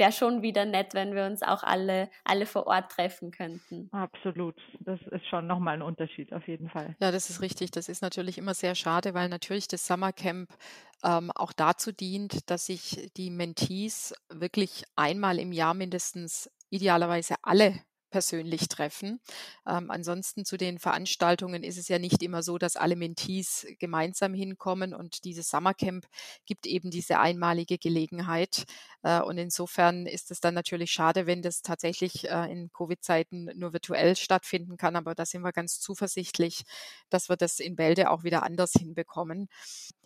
wäre schon wieder nett, wenn wir uns auch alle, alle vor Ort treffen könnten. Absolut. Das ist schon nochmal ein Unterschied, auf jeden Fall. Ja, das ist richtig. Das ist natürlich immer sehr schade, weil natürlich das Summercamp ähm, auch dazu dient, dass sich die Mentees wirklich einmal im Jahr mindestens idealerweise alle persönlich treffen. Ähm, ansonsten zu den Veranstaltungen ist es ja nicht immer so, dass alle Mentees gemeinsam hinkommen und dieses Summercamp gibt eben diese einmalige Gelegenheit. Äh, und insofern ist es dann natürlich schade, wenn das tatsächlich äh, in Covid-Zeiten nur virtuell stattfinden kann. Aber da sind wir ganz zuversichtlich, dass wir das in Bälde auch wieder anders hinbekommen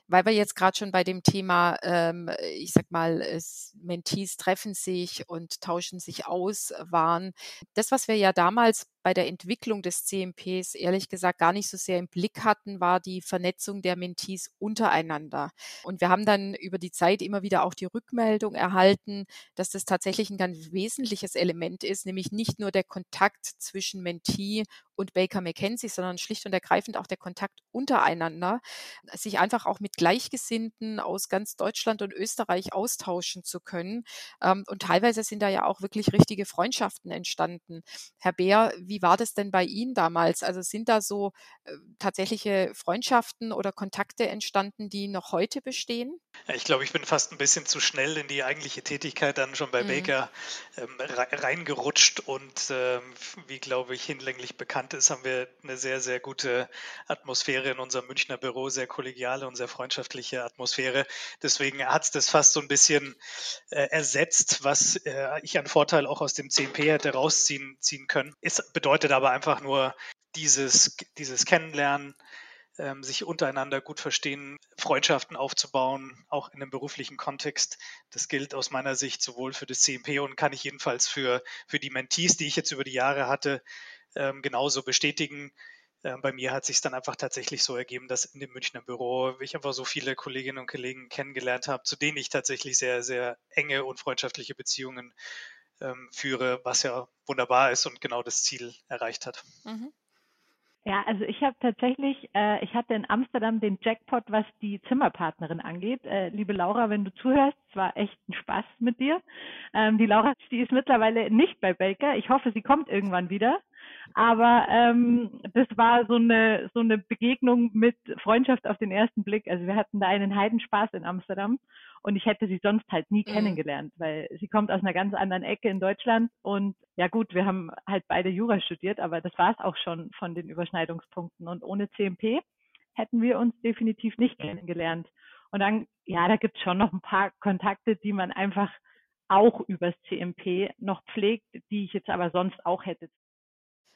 weil wir jetzt gerade schon bei dem Thema, ähm, ich sag mal, es, Mentees treffen sich und tauschen sich aus waren. Das, was wir ja damals bei der Entwicklung des CMPs ehrlich gesagt gar nicht so sehr im Blick hatten, war die Vernetzung der Mentees untereinander. Und wir haben dann über die Zeit immer wieder auch die Rückmeldung erhalten, dass das tatsächlich ein ganz wesentliches Element ist, nämlich nicht nur der Kontakt zwischen Mentee und Baker McKenzie, sondern schlicht und ergreifend auch der Kontakt untereinander, sich einfach auch mit Gleichgesinnten aus ganz Deutschland und Österreich austauschen zu können. Ähm, und teilweise sind da ja auch wirklich richtige Freundschaften entstanden. Herr Beer, wie wie war das denn bei Ihnen damals? Also sind da so äh, tatsächliche Freundschaften oder Kontakte entstanden, die noch heute bestehen? Ja, ich glaube, ich bin fast ein bisschen zu schnell in die eigentliche Tätigkeit dann schon bei mhm. Baker ähm, reingerutscht und ähm, wie, glaube ich, hinlänglich bekannt ist, haben wir eine sehr, sehr gute Atmosphäre in unserem Münchner Büro, sehr kollegiale und sehr freundschaftliche Atmosphäre. Deswegen hat es das fast so ein bisschen äh, ersetzt, was äh, ich an Vorteil auch aus dem CMP hätte rausziehen ziehen können. Ist bedeutet aber einfach nur dieses, dieses Kennenlernen, ähm, sich untereinander gut verstehen, Freundschaften aufzubauen, auch in einem beruflichen Kontext. Das gilt aus meiner Sicht sowohl für das CMP und kann ich jedenfalls für, für die Mentees, die ich jetzt über die Jahre hatte, ähm, genauso bestätigen. Ähm, bei mir hat sich dann einfach tatsächlich so ergeben, dass in dem Münchner Büro ich einfach so viele Kolleginnen und Kollegen kennengelernt habe, zu denen ich tatsächlich sehr, sehr enge und freundschaftliche Beziehungen ähm, führe, was ja wunderbar ist und genau das Ziel erreicht hat. Mhm. Ja, also ich habe tatsächlich, äh, ich hatte in Amsterdam den Jackpot, was die Zimmerpartnerin angeht. Äh, liebe Laura, wenn du zuhörst, es war echt ein Spaß mit dir. Ähm, die Laura, die ist mittlerweile nicht bei Baker. Ich hoffe, sie kommt irgendwann wieder. Aber ähm, das war so eine so eine Begegnung mit Freundschaft auf den ersten Blick. Also wir hatten da einen Heidenspaß in Amsterdam und ich hätte sie sonst halt nie mhm. kennengelernt, weil sie kommt aus einer ganz anderen Ecke in Deutschland und ja gut, wir haben halt beide Jura studiert, aber das war es auch schon von den Überschneidungspunkten und ohne CMP hätten wir uns definitiv nicht kennengelernt. Und dann, ja, da gibt es schon noch ein paar Kontakte, die man einfach auch übers CMP noch pflegt, die ich jetzt aber sonst auch hätte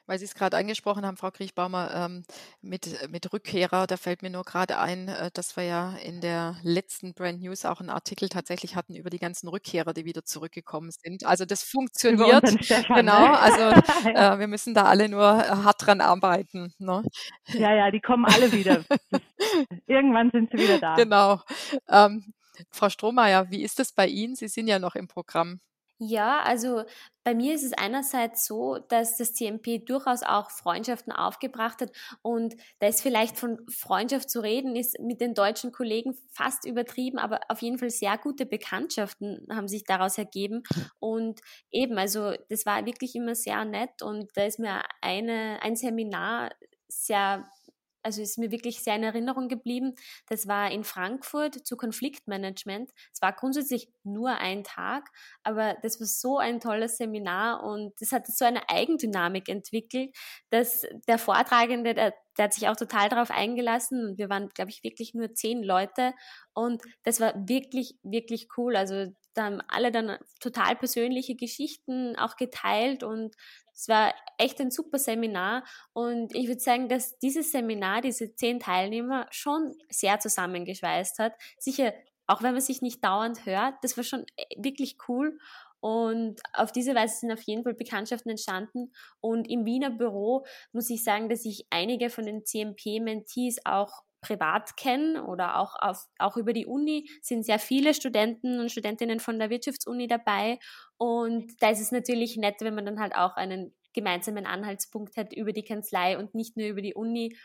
weil Sie es gerade angesprochen haben, Frau Kriechbaumer, ähm, mit, mit Rückkehrer, da fällt mir nur gerade ein, äh, dass wir ja in der letzten Brand News auch einen Artikel tatsächlich hatten über die ganzen Rückkehrer, die wieder zurückgekommen sind. Also das funktioniert. Stefan, genau, ne? also äh, wir müssen da alle nur äh, hart dran arbeiten. Ne? Ja, ja, die kommen alle wieder. Irgendwann sind sie wieder da. Genau. Ähm, Frau Strohmeier, wie ist es bei Ihnen? Sie sind ja noch im Programm. Ja, also bei mir ist es einerseits so, dass das CMP durchaus auch Freundschaften aufgebracht hat und da ist vielleicht von Freundschaft zu reden, ist mit den deutschen Kollegen fast übertrieben, aber auf jeden Fall sehr gute Bekanntschaften haben sich daraus ergeben und eben, also das war wirklich immer sehr nett und da ist mir eine, ein Seminar sehr also ist mir wirklich sehr in Erinnerung geblieben. Das war in Frankfurt zu Konfliktmanagement. Es war grundsätzlich nur ein Tag, aber das war so ein tolles Seminar und das hat so eine Eigendynamik entwickelt, dass der Vortragende, der, der hat sich auch total darauf eingelassen und wir waren, glaube ich, wirklich nur zehn Leute und das war wirklich, wirklich cool. Also da haben alle dann total persönliche Geschichten auch geteilt und es war echt ein super Seminar und ich würde sagen, dass dieses Seminar, diese zehn Teilnehmer schon sehr zusammengeschweißt hat. Sicher, auch wenn man sich nicht dauernd hört, das war schon äh, wirklich cool und auf diese Weise sind auf jeden Fall Bekanntschaften entstanden. Und im Wiener Büro muss ich sagen, dass ich einige von den CMP-Mentees auch privat kenne oder auch, auf, auch über die Uni sind sehr viele Studenten und Studentinnen von der Wirtschaftsuni dabei. Und da ist es natürlich nett, wenn man dann halt auch einen gemeinsamen Anhaltspunkt hat über die Kanzlei und nicht nur über die Uni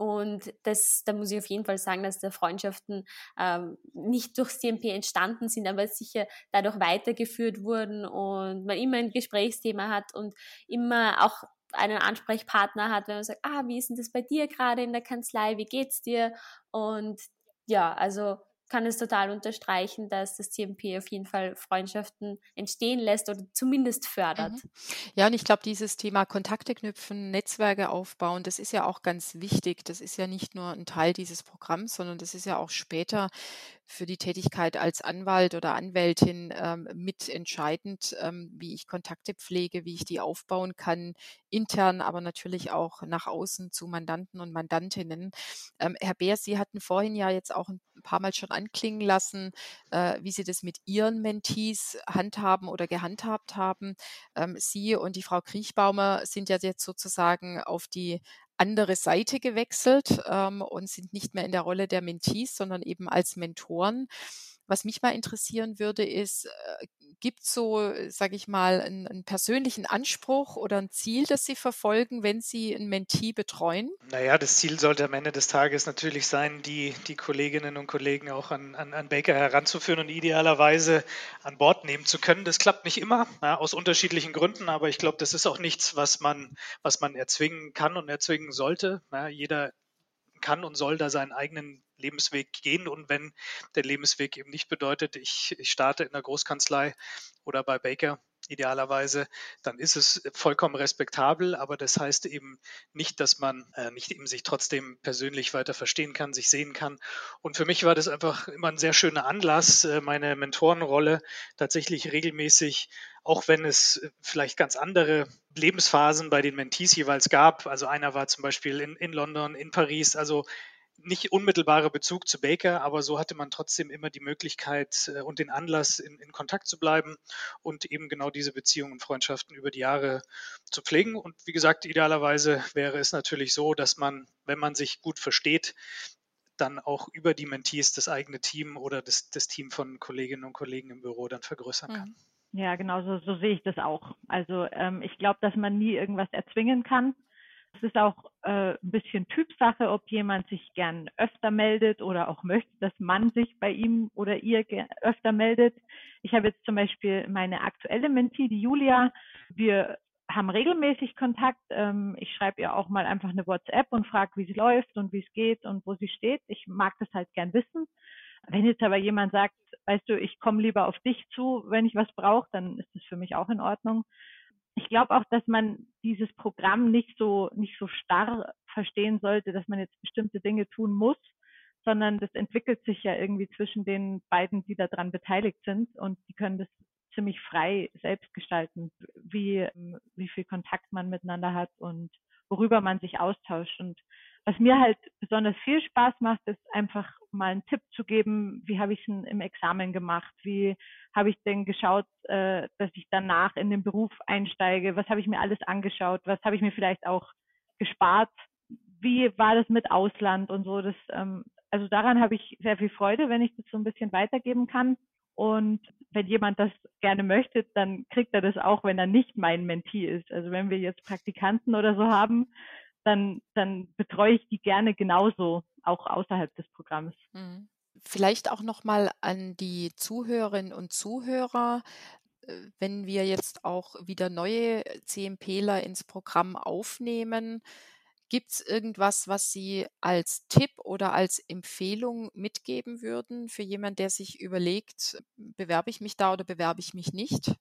und das, da muss ich auf jeden Fall sagen, dass da Freundschaften ähm, nicht durch CMP entstanden sind, aber sicher dadurch weitergeführt wurden und man immer ein Gesprächsthema hat und immer auch einen Ansprechpartner hat, wenn man sagt, ah, wie ist denn das bei dir gerade in der Kanzlei, wie geht's dir? Und ja, also kann es total unterstreichen, dass das CMP auf jeden Fall Freundschaften entstehen lässt oder zumindest fördert. Mhm. Ja, und ich glaube, dieses Thema Kontakte knüpfen, Netzwerke aufbauen, das ist ja auch ganz wichtig. Das ist ja nicht nur ein Teil dieses Programms, sondern das ist ja auch später für die Tätigkeit als Anwalt oder Anwältin ähm, mitentscheidend, ähm, wie ich Kontakte pflege, wie ich die aufbauen kann, intern, aber natürlich auch nach außen zu Mandanten und Mandantinnen. Ähm, Herr Beer, Sie hatten vorhin ja jetzt auch ein paar Mal schon anklingen lassen, äh, wie Sie das mit Ihren Mentees handhaben oder gehandhabt haben. Ähm, Sie und die Frau Kriechbaumer sind ja jetzt sozusagen auf die andere Seite gewechselt ähm, und sind nicht mehr in der Rolle der Mentees, sondern eben als Mentoren. Was mich mal interessieren würde, ist, äh, gibt so, sage ich mal, einen, einen, persönlichen Anspruch oder ein Ziel, das Sie verfolgen, wenn Sie ein Mentee betreuen? Naja, das Ziel sollte am Ende des Tages natürlich sein, die, die Kolleginnen und Kollegen auch an, an, an Baker heranzuführen und idealerweise an Bord nehmen zu können. Das klappt nicht immer, ja, aus unterschiedlichen Gründen, aber ich glaube, das ist auch nichts, was man, was man erzwingen kann und erzwingen sollte. Ja, jeder kann und soll da seinen eigenen Lebensweg gehen. Und wenn der Lebensweg eben nicht bedeutet, ich, ich starte in der Großkanzlei oder bei Baker idealerweise, dann ist es vollkommen respektabel, aber das heißt eben nicht, dass man äh, nicht eben sich trotzdem persönlich weiter verstehen kann, sich sehen kann. Und für mich war das einfach immer ein sehr schöner Anlass, äh, meine Mentorenrolle tatsächlich regelmäßig, auch wenn es vielleicht ganz andere Lebensphasen bei den Mentees jeweils gab. Also einer war zum Beispiel in, in London, in Paris, also nicht unmittelbarer Bezug zu Baker, aber so hatte man trotzdem immer die Möglichkeit äh, und den Anlass, in, in, Kontakt zu bleiben und eben genau diese Beziehungen und Freundschaften über die Jahre zu pflegen. Und wie gesagt, idealerweise wäre es natürlich so, dass man, wenn man sich gut versteht, dann auch über die Mentees das eigene Team oder das, das Team von Kolleginnen und Kollegen im Büro dann vergrößern kann. Ja, genau, so, so sehe ich das auch. Also ähm, ich glaube, dass man nie irgendwas erzwingen kann. Es ist auch äh, ein bisschen Typsache, ob jemand sich gern öfter meldet oder auch möchte, dass man sich bei ihm oder ihr öfter meldet. Ich habe jetzt zum Beispiel meine aktuelle Mentee, die Julia. Wir haben regelmäßig Kontakt. Ähm, ich schreibe ihr auch mal einfach eine WhatsApp und frage, wie sie läuft und wie es geht und wo sie steht. Ich mag das halt gern wissen. Wenn jetzt aber jemand sagt, weißt du, ich komme lieber auf dich zu, wenn ich was brauche, dann ist das für mich auch in Ordnung ich glaube auch, dass man dieses Programm nicht so, nicht so starr verstehen sollte, dass man jetzt bestimmte Dinge tun muss, sondern das entwickelt sich ja irgendwie zwischen den beiden, die daran beteiligt sind und die können das ziemlich frei selbst gestalten, wie, wie viel Kontakt man miteinander hat und worüber man sich austauscht. Und was mir halt besonders viel Spaß macht, ist einfach mal einen Tipp zu geben, wie habe ich es im Examen gemacht, wie habe ich denn geschaut, äh, dass ich danach in den Beruf einsteige, was habe ich mir alles angeschaut, was habe ich mir vielleicht auch gespart, wie war das mit Ausland und so. Das, ähm, also daran habe ich sehr viel Freude, wenn ich das so ein bisschen weitergeben kann. Und wenn jemand das gerne möchte, dann kriegt er das auch, wenn er nicht mein Mentee ist. Also wenn wir jetzt Praktikanten oder so haben, dann, dann betreue ich die gerne genauso, auch außerhalb des Programms. Mhm. Vielleicht auch nochmal an die Zuhörerinnen und Zuhörer, äh, wenn wir jetzt auch wieder neue CMPler ins Programm aufnehmen, gibt es irgendwas, was Sie als Tipp oder als Empfehlung mitgeben würden für jemanden, der sich überlegt, bewerbe ich mich da oder bewerbe ich mich nicht?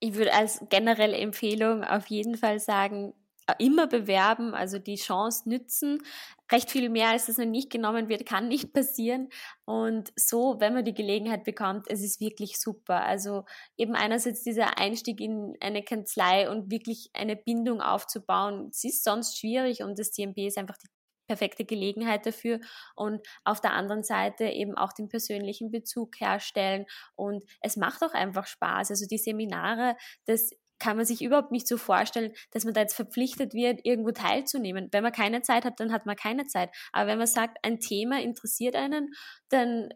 Ich würde als generelle Empfehlung auf jeden Fall sagen, immer bewerben, also die Chance nützen. Recht viel mehr, als das noch nicht genommen wird, kann nicht passieren. Und so, wenn man die Gelegenheit bekommt, es ist wirklich super. Also eben einerseits dieser Einstieg in eine Kanzlei und wirklich eine Bindung aufzubauen, es ist sonst schwierig und das CMP ist einfach die perfekte Gelegenheit dafür und auf der anderen Seite eben auch den persönlichen Bezug herstellen und es macht auch einfach Spaß. Also die Seminare, das kann man sich überhaupt nicht so vorstellen, dass man da jetzt verpflichtet wird, irgendwo teilzunehmen. Wenn man keine Zeit hat, dann hat man keine Zeit. Aber wenn man sagt, ein Thema interessiert einen, dann,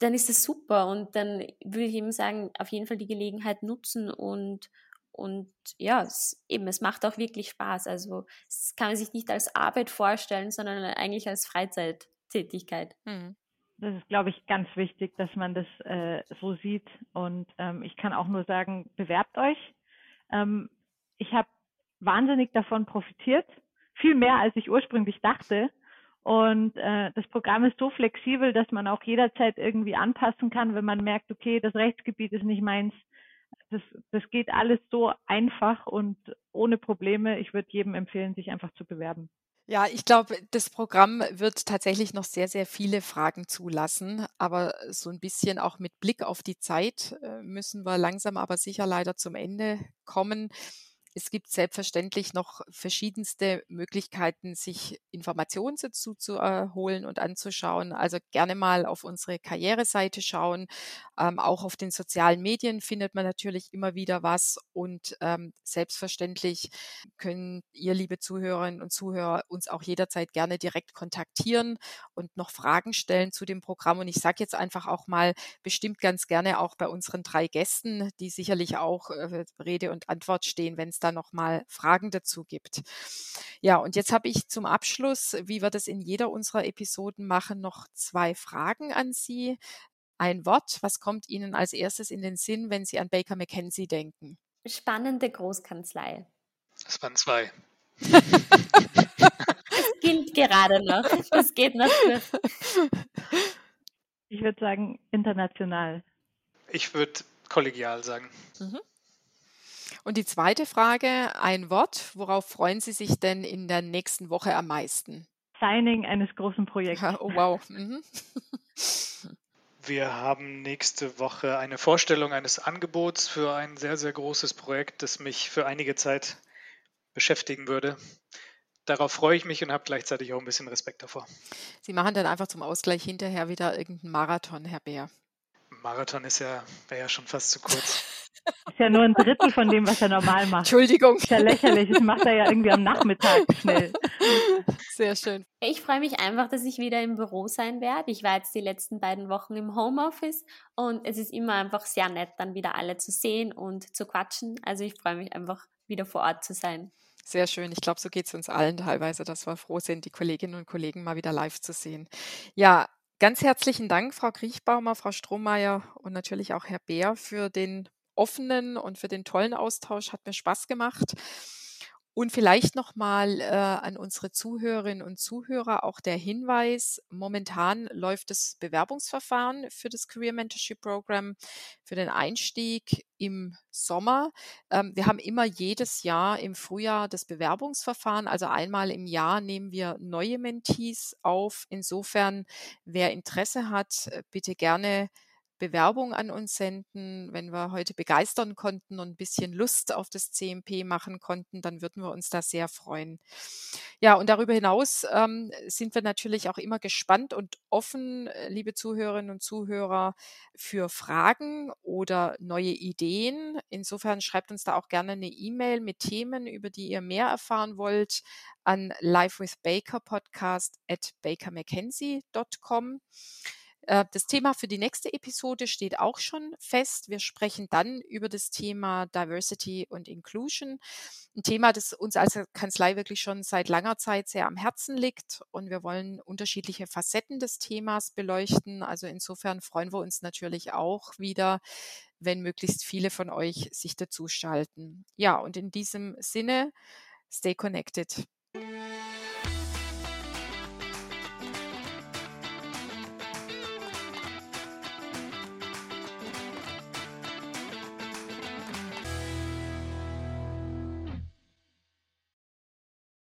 dann ist das super. Und dann würde ich eben sagen, auf jeden Fall die Gelegenheit nutzen und, und ja, es, eben, es macht auch wirklich Spaß. Also es kann man sich nicht als Arbeit vorstellen, sondern eigentlich als Freizeittätigkeit. Mhm. Das ist, glaube ich, ganz wichtig, dass man das äh, so sieht. Und ähm, ich kann auch nur sagen, bewerbt euch. Ähm, ich habe wahnsinnig davon profitiert, viel mehr als ich ursprünglich dachte. Und äh, das Programm ist so flexibel, dass man auch jederzeit irgendwie anpassen kann, wenn man merkt, okay, das Rechtsgebiet ist nicht meins. Das, das geht alles so einfach und ohne Probleme. Ich würde jedem empfehlen, sich einfach zu bewerben. Ja, ich glaube, das Programm wird tatsächlich noch sehr, sehr viele Fragen zulassen. Aber so ein bisschen auch mit Blick auf die Zeit äh, müssen wir langsam aber sicher leider zum Ende kommen. Es gibt selbstverständlich noch verschiedenste Möglichkeiten, sich Informationen dazu zu erholen und anzuschauen. Also gerne mal auf unsere Karriereseite schauen. Ähm, auch auf den sozialen Medien findet man natürlich immer wieder was. Und ähm, selbstverständlich können ihr, liebe Zuhörerinnen und Zuhörer, uns auch jederzeit gerne direkt kontaktieren und noch Fragen stellen zu dem Programm. Und ich sage jetzt einfach auch mal bestimmt ganz gerne auch bei unseren drei Gästen, die sicherlich auch äh, Rede und Antwort stehen, wenn es da nochmal Fragen dazu gibt. Ja, und jetzt habe ich zum Abschluss, wie wir das in jeder unserer Episoden machen, noch zwei Fragen an Sie. Ein Wort, was kommt Ihnen als erstes in den Sinn, wenn Sie an Baker McKenzie denken? Spannende Großkanzlei. Das waren zwei. Es gilt gerade noch. Es geht noch. Ich würde sagen, international. Ich würde kollegial sagen. Mhm. Und die zweite Frage, ein Wort, worauf freuen Sie sich denn in der nächsten Woche am meisten? Signing eines großen Projekts. Oh, wow. Mhm. Wir haben nächste Woche eine Vorstellung eines Angebots für ein sehr, sehr großes Projekt, das mich für einige Zeit beschäftigen würde. Darauf freue ich mich und habe gleichzeitig auch ein bisschen Respekt davor. Sie machen dann einfach zum Ausgleich hinterher wieder irgendeinen Marathon, Herr Bär. Marathon ist ja, wäre ja schon fast zu kurz. Ist ja nur ein Drittel von dem, was er normal macht. Entschuldigung. Ist ja lächerlich. Das macht er ja irgendwie am Nachmittag schnell. Sehr schön. Ich freue mich einfach, dass ich wieder im Büro sein werde. Ich war jetzt die letzten beiden Wochen im Homeoffice und es ist immer einfach sehr nett, dann wieder alle zu sehen und zu quatschen. Also ich freue mich einfach, wieder vor Ort zu sein. Sehr schön. Ich glaube, so geht es uns allen teilweise, dass wir froh sind, die Kolleginnen und Kollegen mal wieder live zu sehen. Ja, ganz herzlichen Dank, Frau Kriechbaumer, Frau Strohmeier und natürlich auch Herr Bär für den offenen und für den tollen Austausch. Hat mir Spaß gemacht. Und vielleicht nochmal äh, an unsere Zuhörerinnen und Zuhörer auch der Hinweis, momentan läuft das Bewerbungsverfahren für das Career Mentorship Program für den Einstieg im Sommer. Ähm, wir haben immer jedes Jahr im Frühjahr das Bewerbungsverfahren, also einmal im Jahr nehmen wir neue Mentees auf. Insofern, wer Interesse hat, äh, bitte gerne Bewerbung an uns senden. Wenn wir heute begeistern konnten und ein bisschen Lust auf das CMP machen konnten, dann würden wir uns da sehr freuen. Ja, und darüber hinaus ähm, sind wir natürlich auch immer gespannt und offen, äh, liebe Zuhörerinnen und Zuhörer, für Fragen oder neue Ideen. Insofern schreibt uns da auch gerne eine E-Mail mit Themen, über die ihr mehr erfahren wollt, an livewithbakerpodcast at bakermckenzie.com. Äh, das Thema für die nächste Episode steht auch schon fest. Wir sprechen dann über das Thema Diversity und Inclusion. Ein Thema, das uns als Kanzlei wirklich schon seit langer Zeit sehr am Herzen liegt. Und wir wollen unterschiedliche Facetten des Themas beleuchten. Also insofern freuen wir uns natürlich auch wieder, wenn möglichst viele von euch sich dazu schalten. Ja, und in diesem Sinne, stay connected.